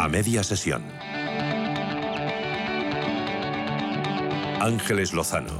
A media sesión. Ángeles Lozano.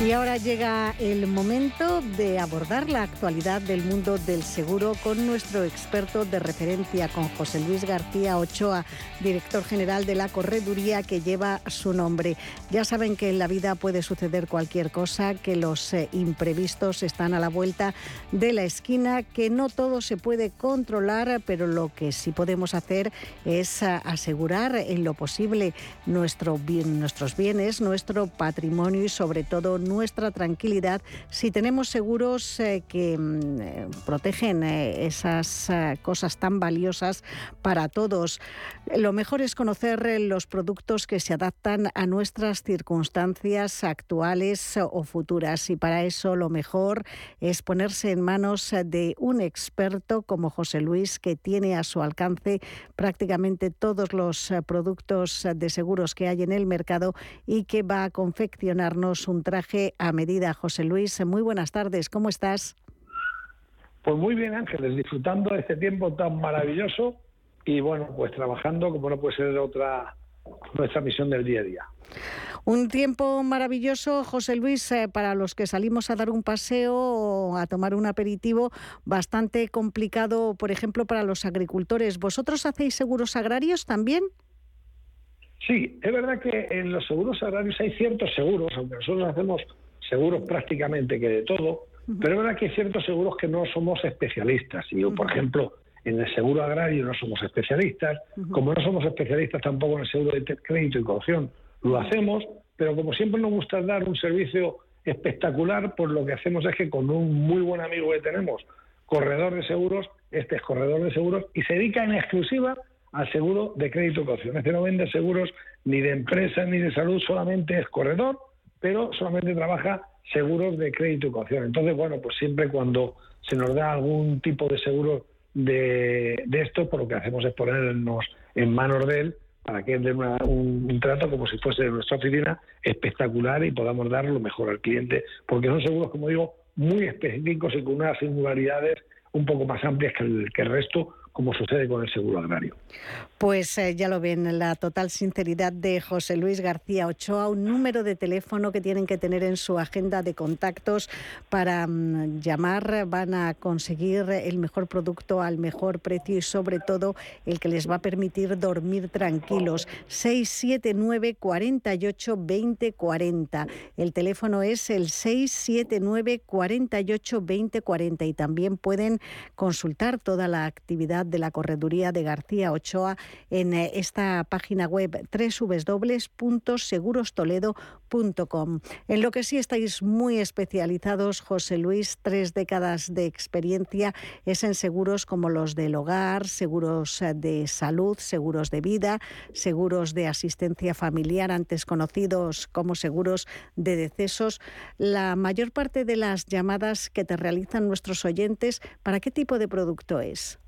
Y ahora llega el momento de abordar la actualidad del mundo del seguro con nuestro experto de referencia, con José Luis García Ochoa, director general de la correduría que lleva su nombre. Ya saben que en la vida puede suceder cualquier cosa, que los eh, imprevistos están a la vuelta de la esquina, que no todo se puede controlar, pero lo que sí podemos hacer es eh, asegurar en lo posible nuestro bien, nuestros bienes, nuestro patrimonio y sobre todo nuestra tranquilidad si tenemos seguros eh, que mm, eh, protegen eh, esas cosas tan valiosas para todos. Lo mejor es conocer los productos que se adaptan a nuestras circunstancias actuales o futuras y para eso lo mejor es ponerse en manos de un experto como José Luis que tiene a su alcance prácticamente todos los productos de seguros que hay en el mercado y que va a confeccionarnos un traje a medida. José Luis, muy buenas tardes, ¿cómo estás? Pues muy bien, Ángeles, disfrutando de este tiempo tan maravilloso y bueno, pues trabajando como no puede ser otra nuestra misión del día a día. Un tiempo maravilloso, José Luis, eh, para los que salimos a dar un paseo o a tomar un aperitivo, bastante complicado, por ejemplo, para los agricultores. ¿Vosotros hacéis seguros agrarios también? Sí, es verdad que en los seguros agrarios hay ciertos seguros, aunque nosotros hacemos seguros prácticamente que de todo, pero es verdad que hay ciertos seguros que no somos especialistas. Y yo, por ejemplo, en el seguro agrario no somos especialistas, como no somos especialistas tampoco en el seguro de crédito y caución, lo hacemos, pero como siempre nos gusta dar un servicio espectacular, pues lo que hacemos es que con un muy buen amigo que tenemos, corredor de seguros, este es corredor de seguros y se dedica en exclusiva al seguro de crédito caución. Este no vende seguros ni de empresa ni de salud, solamente es corredor, pero solamente trabaja seguros de crédito caución. Entonces, bueno, pues siempre cuando se nos da algún tipo de seguro de, esto, pues lo que hacemos es ponernos en manos de él para que él dé un, trato como si fuese de nuestra oficina espectacular y podamos dar lo mejor al cliente, porque son seguros, como digo, muy específicos y con unas singularidades un poco más amplias que el resto, como sucede con el seguro agrario. Pues eh, ya lo ven, la total sinceridad de José Luis García Ochoa, un número de teléfono que tienen que tener en su agenda de contactos para mm, llamar, van a conseguir el mejor producto al mejor precio y sobre todo el que les va a permitir dormir tranquilos. 679 48 20 40. El teléfono es el 679 48 20 40 y también pueden consultar toda la actividad de la correduría de García Ochoa en eh, esta página web www.segurostoledo.com. En lo que sí estáis muy especializados, José Luis, tres décadas de experiencia es en seguros como los del hogar, seguros eh, de salud, seguros de vida, seguros de asistencia familiar, antes conocidos como seguros de decesos. La mayor parte de las llamadas que te realizan nuestros oyentes, ¿para qué tipo de producto es?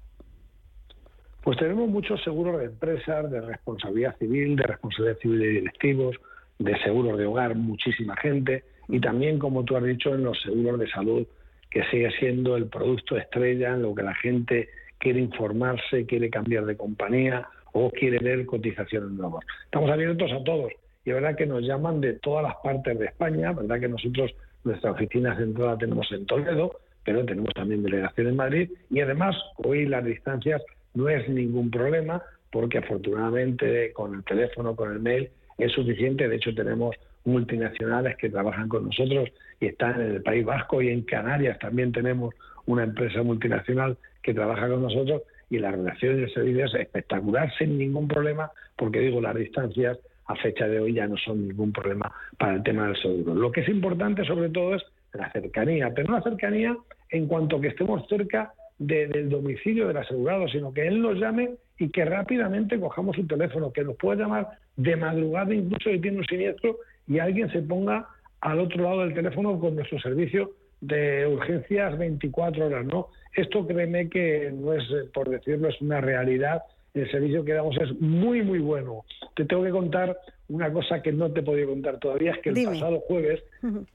Pues tenemos muchos seguros de empresas, de responsabilidad civil, de responsabilidad civil de directivos, de seguros de hogar, muchísima gente, y también, como tú has dicho, en los seguros de salud, que sigue siendo el producto estrella en lo que la gente quiere informarse, quiere cambiar de compañía o quiere ver cotizaciones nuevas. Estamos abiertos a todos. Y es verdad que nos llaman de todas las partes de España, verdad que nosotros nuestra oficina central la tenemos en Toledo, pero tenemos también delegación en Madrid. Y además hoy las distancias no es ningún problema porque afortunadamente con el teléfono, con el mail es suficiente. De hecho tenemos multinacionales que trabajan con nosotros y están en el País Vasco y en Canarias también tenemos una empresa multinacional que trabaja con nosotros y la relación de servicios es espectacular sin ningún problema porque digo las distancias a fecha de hoy ya no son ningún problema para el tema del seguro. Lo que es importante sobre todo es la cercanía, pero la cercanía en cuanto que estemos cerca del domicilio del asegurado, sino que él nos llame y que rápidamente cojamos su teléfono, que nos pueda llamar de madrugada incluso si tiene un siniestro y alguien se ponga al otro lado del teléfono con nuestro servicio de urgencias 24 horas, ¿no? Esto créeme que no es, eh, por decirlo, es una realidad. El servicio que damos es muy, muy bueno. Te tengo que contar una cosa que no te he podido contar todavía, es que el pasado jueves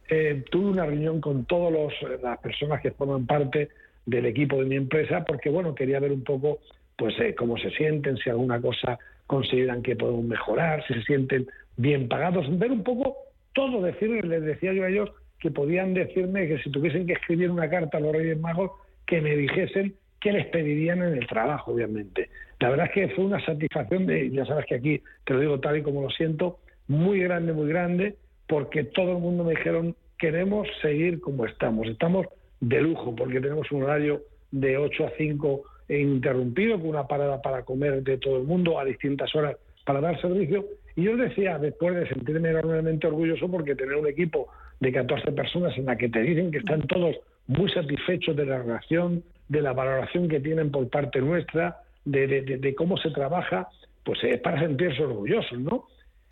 eh, tuve una reunión con todas las personas que forman parte del equipo de mi empresa, porque bueno, quería ver un poco pues eh, cómo se sienten, si alguna cosa consideran que podemos mejorar, si se sienten bien pagados, ver un poco todo, decirles, les decía yo a ellos que podían decirme que si tuviesen que escribir una carta a los Reyes Magos, que me dijesen qué les pedirían en el trabajo, obviamente. La verdad es que fue una satisfacción de, ya sabes que aquí te lo digo tal y como lo siento, muy grande, muy grande, porque todo el mundo me dijeron, queremos seguir como estamos. Estamos de lujo, porque tenemos un horario de 8 a 5 interrumpido, con una parada para comer de todo el mundo a distintas horas para dar servicio. Y yo decía, después de sentirme enormemente orgulloso, porque tener un equipo de 14 personas en la que te dicen que están todos muy satisfechos de la relación, de la valoración que tienen por parte nuestra, de, cómo se trabaja, pues es para sentirse orgullosos, ¿no?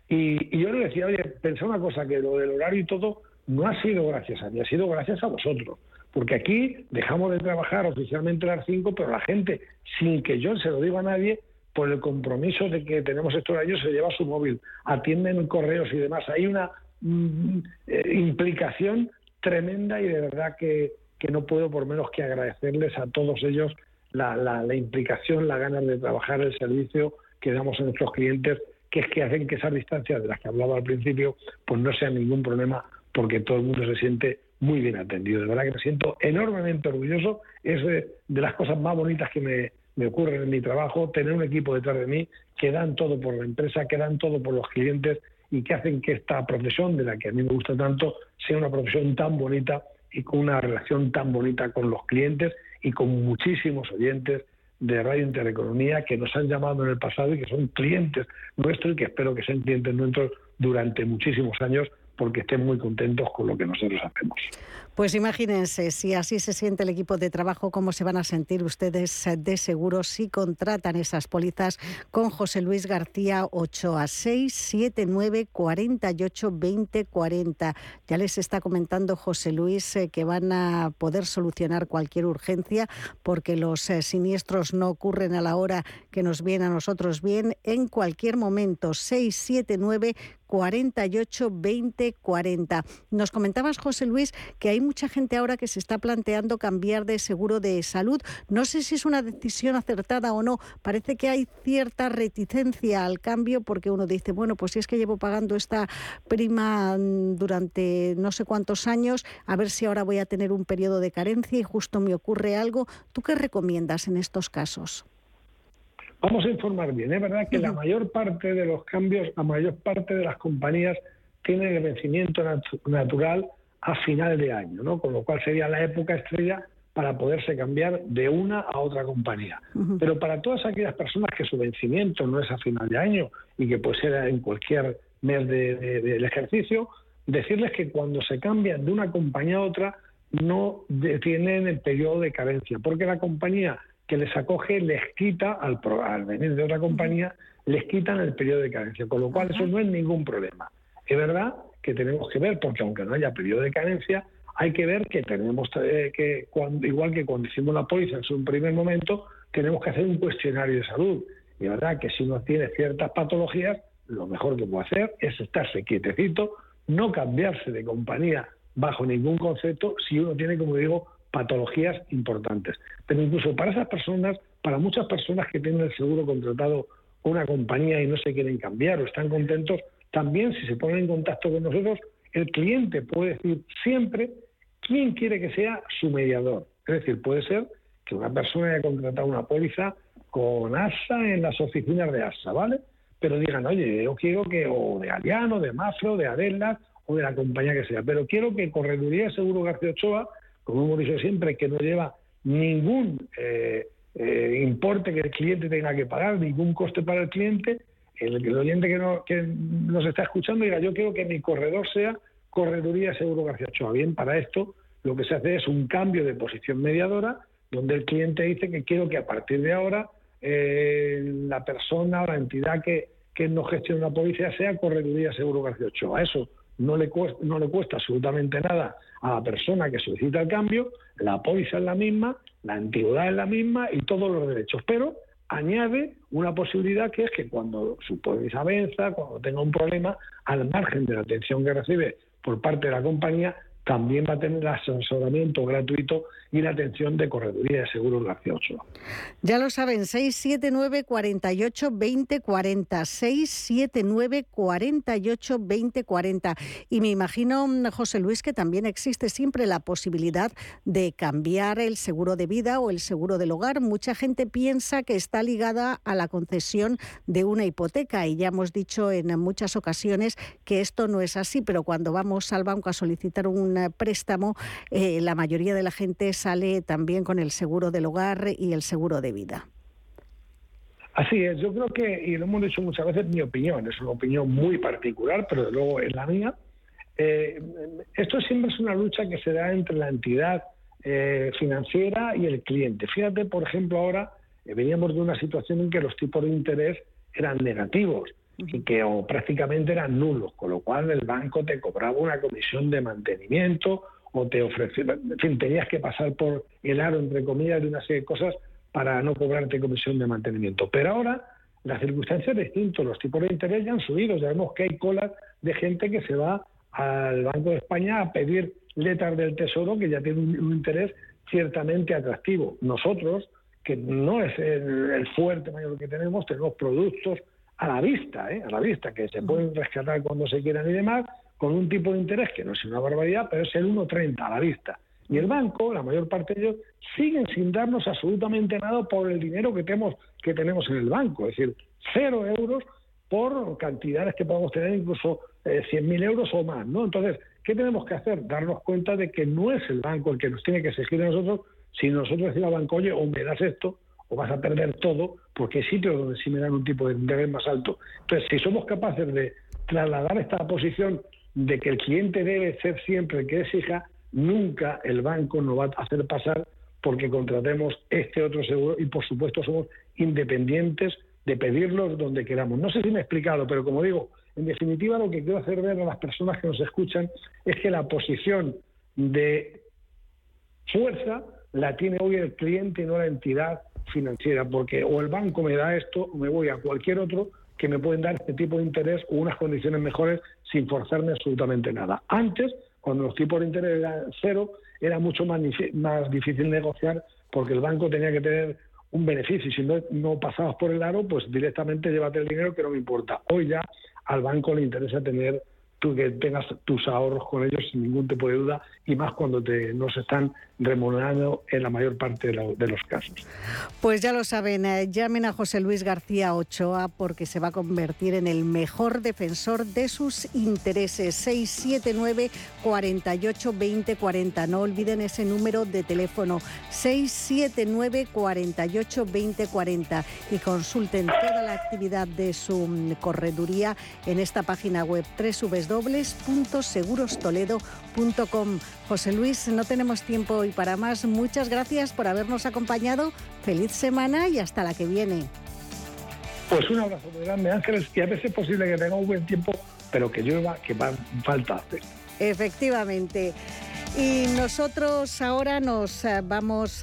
Y, yo le decía, oye, pensé una cosa, que lo del horario y todo no ha sido gracias a mí, ha sido gracias a vosotros. Porque aquí dejamos de trabajar oficialmente las 5, pero la gente, sin que yo se lo diga a nadie, por el compromiso de que tenemos estos horario, se lleva su móvil, atienden correos y demás. Hay una mm, eh, implicación tremenda y de verdad que, no puedo por menos que agradecerles a todos ellos la, implicación, la ganas de trabajar, el servicio que damos a nuestros clientes que es que hacen que esas distancias de las que hablaba al principio pues no sean ningún problema porque todo el mundo se siente muy bien atendido. De verdad que me siento enormemente orgulloso. Es de, las cosas más bonitas que me, me ocurren en mi trabajo, tener un equipo detrás de mí que dan todo por la empresa, que dan todo por los clientes y que hacen que esta profesión, de la que a mí me gusta tanto, sea una profesión tan bonita y con una relación tan bonita con los clientes y con muchísimos oyentes de Radio Intereconomía que nos han llamado en el pasado y que son clientes nuestros y que espero que sean clientes nuestros durante muchísimos años porque estén muy contentos con lo que nosotros hacemos. Pues imagínense, si así se siente el equipo de trabajo, cómo se van a sentir ustedes de seguro si contratan esas pólizas con José Luis García Ochoa, 679 48 20 40. Ya les está comentando José Luis eh, que van a poder solucionar cualquier urgencia porque los eh, siniestros no ocurren a la hora que nos viene a nosotros bien en cualquier momento. 679 48 20 40. Nos comentabas, José Luis, que hay mucha gente ahora que se está planteando cambiar de seguro de salud. No sé si es una decisión acertada o no. Parece que hay cierta reticencia al cambio porque uno dice, bueno, pues si es que llevo pagando esta prima mm, durante no sé cuántos años, a ver si ahora voy a tener un periodo de carencia y justo me ocurre algo. ¿Tú qué recomiendas en estos casos? Vamos a informar bien. Es verdad que la mayor parte de los cambios, la mayor parte de las compañías tienen el vencimiento natural a final de año, ¿no? Con lo cual sería la época estrella para poderse cambiar de una a otra compañía. Pero para todas aquellas personas que su vencimiento no es a final de año y que puede ser en cualquier mes del ejercicio, decirles que cuando se cambian de una compañía a otra no tienen el periodo de carencia, porque la compañía que les acoge les quita, al, al venir de otra compañía, les quitan el periodo de carencia, con lo cual eso no es ningún problema. Es verdad que tenemos que ver, porque aunque no haya periodo de carencia, hay que ver que tenemos eh, que, igual que cuando hicimos la póliza en su primer momento, tenemos que hacer un cuestionario de salud. Y la verdad que si uno tiene ciertas patologías, lo mejor que puede hacer es estarse quietecito, no cambiarse de compañía bajo ningún concepto si uno tiene, como digo, patologías importantes. Pero incluso para esas personas, para muchas personas que tienen el seguro contratado una compañía y no se quieren cambiar o están contentos, también si se ponen en contacto con nosotros, el cliente puede decir siempre quién quiere que sea su mediador. Es decir, puede ser que una persona haya contratado una póliza con ASA en las oficinas de ASA, ¿vale? Pero digan, oye, yo quiero que, o de Aliano, de Mafro, de Adela, o de la compañía que sea, pero quiero que Correduría Seguro García Ochoa como hemos dicho siempre, que no lleva ningún eh, eh, importe que el cliente tenga que pagar, ningún coste para el cliente, el, el oyente que, no, nos está escuchando diga, yo quiero que mi corredor sea Correduría Seguro García Ochoa. Bien, para esto lo que se hace es un cambio de posición mediadora, donde el cliente dice que quiero que a partir de ahora eh, la persona o la entidad que, nos gestione la policía sea Correduría Seguro García Ochoa. Eso no le, cuesta, no le cuesta absolutamente nada a la persona que solicita el cambio, la póliza es la misma, la antigüedad es la misma y todos los derechos, pero añade una posibilidad que es que cuando su póliza venza, cuando tenga un problema, al margen de la atención que recibe por parte de la compañía, también va a tener asesoramiento gratuito y la atención de Correduría de Seguros Ochoa. Ya lo saben, 679 48 20 40, 679 48 20 40. Y me imagino, José Luis, que también existe siempre la posibilidad de cambiar el seguro de vida o el seguro del hogar. Mucha gente piensa que está ligada a la concesión de una hipoteca y ya hemos dicho en muchas ocasiones que esto no es así, pero cuando vamos al banco a solicitar un préstamo, eh, la mayoría de la gente sale también con el seguro del hogar y el seguro de vida. Así es, yo creo que, y lo hemos dicho muchas veces, mi opinión, es una opinión muy particular, pero de luego es la mía. Eh, esto siempre es una lucha que se da entre la entidad eh, financiera y el cliente. Fíjate, por ejemplo, ahora veníamos de una situación en que los tipos de interés eran negativos y que o prácticamente eran nulos, con lo cual el banco te cobraba una comisión de mantenimiento o te ofrecía, en fin, tenías que pasar por el aro, entre comillas, de una serie de cosas para no cobrarte comisión de mantenimiento. Pero ahora las circunstancias es distinto, los tipos de interés ya han subido, sabemos que hay colas de gente que se va al Banco de España a pedir letras del Tesoro que ya tienen un, interés ciertamente atractivo. Nosotros, que no es el, el fuerte mayor que tenemos, tenemos productos a la vista, ¿eh? a la vista, que se pueden rescatar cuando se quieran y demás, con un tipo de interés que no es una barbaridad, pero es el 1,30 a la vista. Y el banco, la mayor parte de ellos, siguen sin darnos absolutamente nada por el dinero que tenemos, que tenemos en el banco. Es decir, cero euros por cantidades que podemos tener, incluso eh, 100.000 euros o más. ¿no? Entonces, ¿qué tenemos que hacer? Darnos cuenta de que no es el banco el que nos tiene que exigir a nosotros, si nosotros decimos al banco, oye, o me das esto, o vas a perder todo, porque hay sitios donde sí me dan un tipo de interés más alto. Entonces, si somos capaces de trasladar esta posición de que el cliente debe ser siempre el que exija, nunca el banco nos va a hacer pasar porque contratemos este otro seguro y por supuesto somos independientes de pedirlos donde queramos. No sé si me he explicado, pero como digo, en definitiva lo que quiero hacer ver a las personas que nos escuchan es que la posición de fuerza la tiene hoy el cliente y no la entidad financiera, porque o el banco me da esto o me voy a cualquier otro que me pueden dar este tipo de interés o unas condiciones mejores sin forzarme absolutamente nada. Antes, cuando los tipos de interés eran cero, era mucho más, difícil negociar porque el banco tenía que tener un beneficio. Si no, no pasabas por el aro, pues directamente llévate el dinero que no me importa. Hoy ya al banco le interesa tener que tengas tus ahorros con ellos sin ningún tipo de duda y más cuando te nos están remunerando en la mayor parte de, los casos. Pues ya lo saben, eh, llamen a José Luis García Ochoa porque se va a convertir en el mejor defensor de sus intereses. 679 48 20 40. No olviden ese número de teléfono 679 48 20 40 y consulten toda la actividad de su mm, correduría en esta página web www.segurostoledo.com. José Luis, no tenemos tiempo hoy para más. Muchas gracias por habernos acompañado. Feliz semana y hasta la que viene. Pues un abrazo muy grande, Ángeles, y a veces es posible que tenga un buen tiempo, pero que llueva, que va, falta Efectivamente. Y nosotros ahora nos eh, vamos a